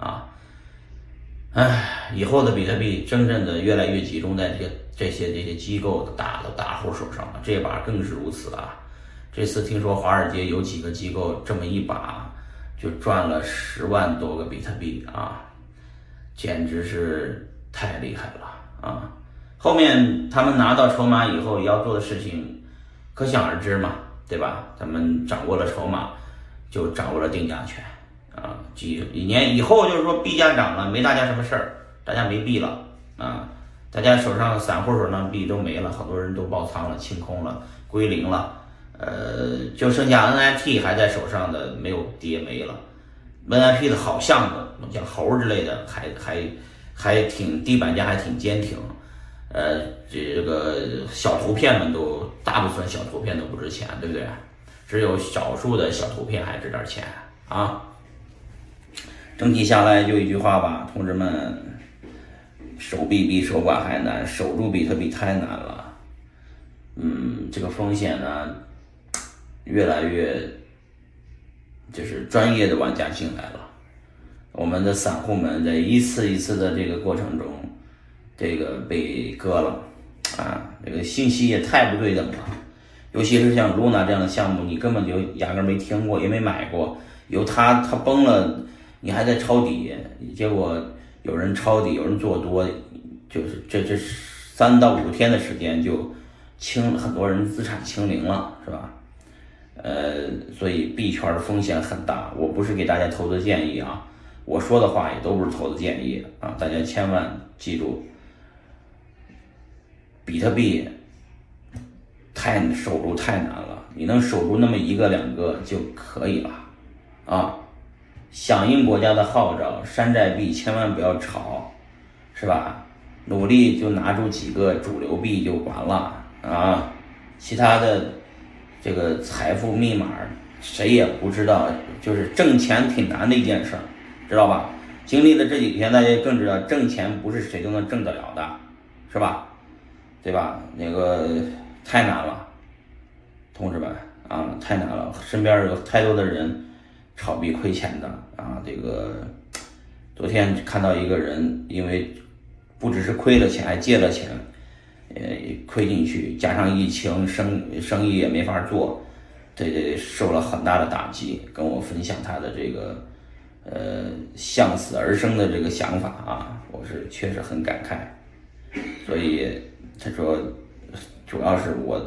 啊。唉，以后的比特币真正的越来越集中在这个这些这些机构的大的大户手上了，这把更是如此啊。这次听说华尔街有几个机构这么一把就赚了十万多个比特币啊，简直是太厉害了啊！后面他们拿到筹码以后要做的事情，可想而知嘛，对吧？他们掌握了筹码，就掌握了定价权。啊，几一年以后就是说币价涨了，没大家什么事儿，大家没币了啊，大家手上散户手上币都没了，好多人都爆仓了，清空了，归零了，呃，就剩下 NFT 还在手上的没有跌没了，NFT 的好项目像猴之类的还还还挺地板价还挺坚挺，呃，这个小图片们都大部分小图片都不值钱，对不对？只有少数的小图片还值点钱啊。整体下来就一句话吧，同志们，守币比守寡还难，守住比特币太难了。嗯，这个风险呢，越来越，就是专业的玩家进来了，我们的散户们在一次一次的这个过程中，这个被割了，啊，这个信息也太不对等了，尤其是像 Luna 这样的项目，你根本就压根没听过，也没买过，有它它崩了。你还在抄底，结果有人抄底，有人做多，就是这这三到五天的时间就清很多人资产清零了，是吧？呃，所以币圈的风险很大。我不是给大家投资建议啊，我说的话也都不是投资建议啊，大家千万记住，比特币太守住太难了，你能守住那么一个两个就可以了啊。响应国家的号召，山寨币千万不要炒，是吧？努力就拿出几个主流币就完了啊！其他的这个财富密码谁也不知道，就是挣钱挺难的一件事儿，知道吧？经历了这几天，大家更知道挣钱不是谁都能挣得了的，是吧？对吧？那个太难了，同志们啊，太难了！身边有太多的人。炒币亏钱的啊，这个昨天看到一个人，因为不只是亏了钱，还借了钱，呃，亏进去，加上疫情，生生意也没法做，这这受了很大的打击。跟我分享他的这个呃向死而生的这个想法啊，我是确实很感慨。所以他说，主要是我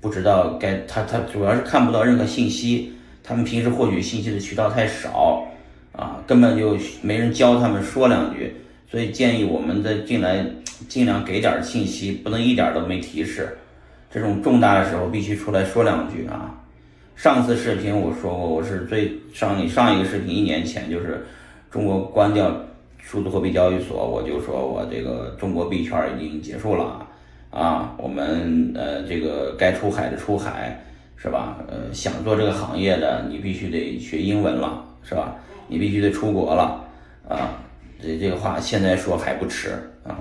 不知道该他他主要是看不到任何信息。他们平时获取信息的渠道太少，啊，根本就没人教他们说两句，所以建议我们的进来尽量给点信息，不能一点都没提示。这种重大的时候必须出来说两句啊。上次视频我说过，我是最上上一个视频一年前就是中国关掉数字货币交易所，我就说我这个中国币圈已经结束了啊，我们呃这个该出海的出海。是吧？呃，想做这个行业的，你必须得学英文了，是吧？你必须得出国了，啊，这这个话现在说还不迟啊。